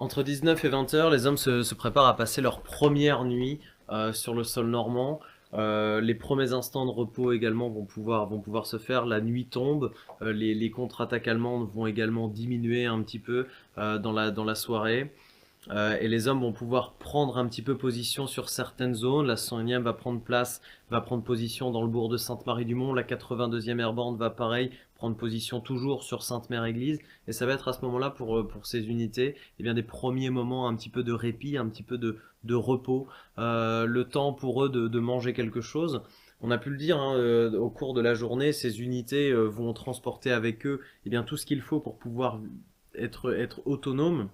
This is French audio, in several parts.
Entre 19 et 20 heures, les hommes se, préparent à passer leur première nuit euh, sur le sol normand. Euh, les premiers instants de repos également vont pouvoir, vont pouvoir se faire. La nuit tombe, euh, les, les contre-attaques allemandes vont également diminuer un petit peu dans, la, dans la soirée. Euh, et les hommes vont pouvoir prendre un petit peu position sur certaines zones. La 101e va prendre place, va prendre position dans le bourg de Sainte-Marie-du-Mont. La 82e Airborne va pareil prendre position toujours sur Sainte-Mère-Église. Et ça va être à ce moment-là pour, euh, pour ces unités eh bien, des premiers moments un petit peu de répit, un petit peu de, de repos. Euh, le temps pour eux de, de manger quelque chose. On a pu le dire hein, euh, au cours de la journée, ces unités euh, vont transporter avec eux eh bien, tout ce qu'il faut pour pouvoir être, être autonomes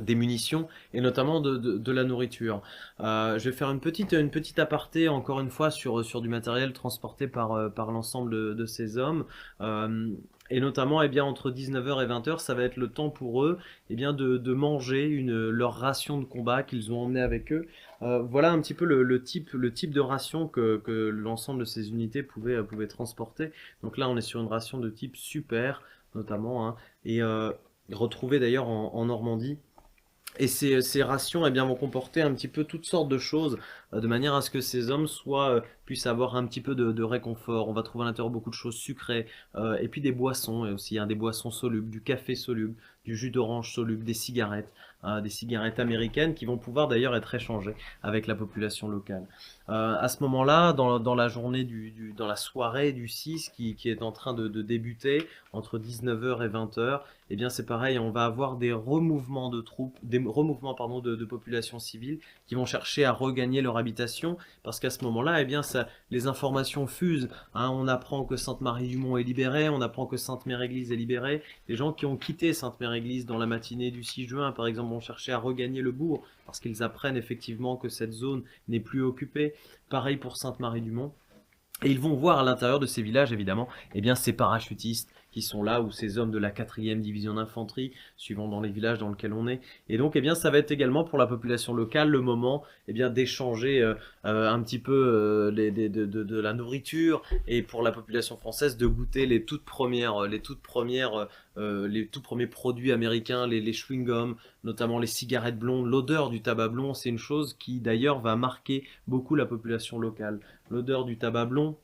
des munitions et notamment de, de, la nourriture. Euh, je vais faire une petite, une petite aparté encore une fois sur, sur du matériel transporté par, euh, par l'ensemble de, ces hommes. Euh, et notamment eh bien, entre 19h et 20h, ça va être le temps pour eux eh bien, de, de manger une, leur ration de combat qu'ils ont emmené avec eux. Voilà un petit peu le, le, type, le type de ration que, que l'ensemble de ces unités pouvaient, pouvaient transporter. Donc là, on est sur une ration de type super, notamment, hein, et retrouvée d'ailleurs en Normandie et ces, ces rations eh bien, vont comporter un petit peu toutes sortes de choses, de manière à ce que ces hommes soient, euh, puissent avoir un petit peu de, réconfort. On va trouver à l'intérieur beaucoup de choses sucrées, euh, et puis des boissons, et aussi hein, des boissons solubles, du café soluble, du jus d'orange soluble, des cigarettes, euh, des cigarettes américaines qui vont pouvoir d'ailleurs être échangées avec la population locale. Euh, à ce moment-là, dans, dans, la journée, du, dans la soirée du 6 qui, qui est en train de, de débuter, entre 19h et 20h, eh bien c'est pareil, on va avoir des remouvements de troupes, des remouvements pardon, de, de populations civiles qui vont chercher à regagner leur parce qu'à ce moment-là, eh bien les informations fusent. Hein, on apprend que Sainte-Marie-du-Mont est libérée, on apprend que Sainte-Mère-Église est libérée. Les gens qui ont quitté Sainte-Mère-Église dans la matinée du 6 juin, par exemple, vont chercher à regagner le bourg, parce qu'ils apprennent effectivement que cette zone n'est plus occupée. Pareil pour Sainte-Marie-du-Mont. Et ils vont voir à l'intérieur de ces villages, évidemment, eh bien, ces parachutistes qui sont là, ou ces hommes de la 4e division d'infanterie, suivant dans les villages dans lesquels on est. Et donc, eh bien, ça va être également pour la population locale le moment eh bien, d'échanger euh, euh, un petit peu euh, les, de, de, la nourriture, et pour la population française de goûter les toutes premières, les toutes premières, euh, les tout premiers produits américains, les, les chewing-gums, notamment les cigarettes blondes. L'odeur du tabac blond, c'est une chose qui d'ailleurs va marquer beaucoup la population locale. L'odeur du tabac blond,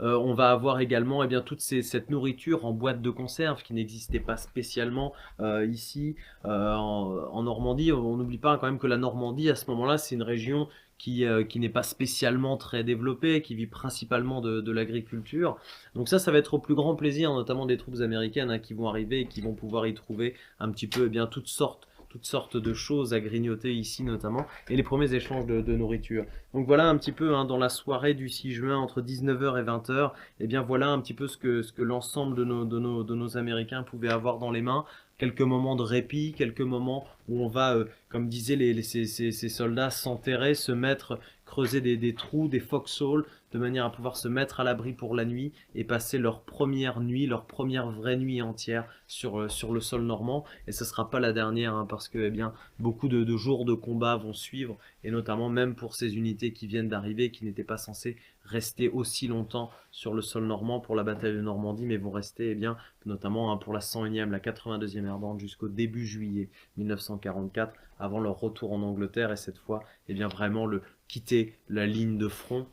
euh, on va avoir également eh bien, toute ces, cette nourriture en boîte de conserve qui n'existait pas spécialement euh, ici euh, en, Normandie. On n'oublie pas quand même que la Normandie, à ce moment-là, c'est une région qui, qui n'est pas spécialement très développée, qui vit principalement de, de l'agriculture. Donc ça, ça va être au plus grand plaisir, notamment des troupes américaines hein, qui vont arriver et qui vont pouvoir y trouver un petit peu eh bien, toutes sortes toutes sortes de choses à grignoter ici notamment, et les premiers échanges de, nourriture. Donc voilà un petit peu hein, dans la soirée du 6 juin entre 19h et 20h, et eh bien voilà un petit peu ce que, l'ensemble de, nos, de nos Américains pouvaient avoir dans les mains, quelques moments de répit, quelques moments où on va, euh, comme disaient les, ces, ces, soldats, s'enterrer, se mettre, creuser des, trous, des foxholes, de manière à pouvoir se mettre à l'abri pour la nuit et passer leur première nuit, leur première vraie nuit entière sur, euh, le sol normand. Et ce sera pas la dernière, hein, parce que eh bien, beaucoup de, de, jours de combat vont suivre, et notamment même pour ces unités qui viennent d'arriver, qui n'étaient pas censées rester aussi longtemps sur le sol normand pour la bataille de Normandie, mais vont rester, eh bien, notamment hein, pour la 101e, la 82e Airborne jusqu'au début juillet 1944, avant leur retour en Angleterre, et cette fois, eh bien, vraiment le quitter la ligne de front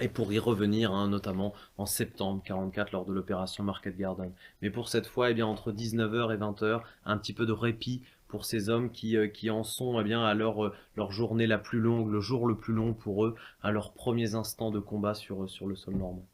et pour y revenir, hein, notamment en septembre 44 lors de l'opération Market Garden. Mais pour cette fois, eh bien, entre 19h et 20h, un petit peu de répit pour ces hommes qui, euh, qui en sont eh bien, à leur, euh, leur journée la plus longue, le jour le plus long pour eux, à leurs premiers instants de combat sur, sur le sol normand.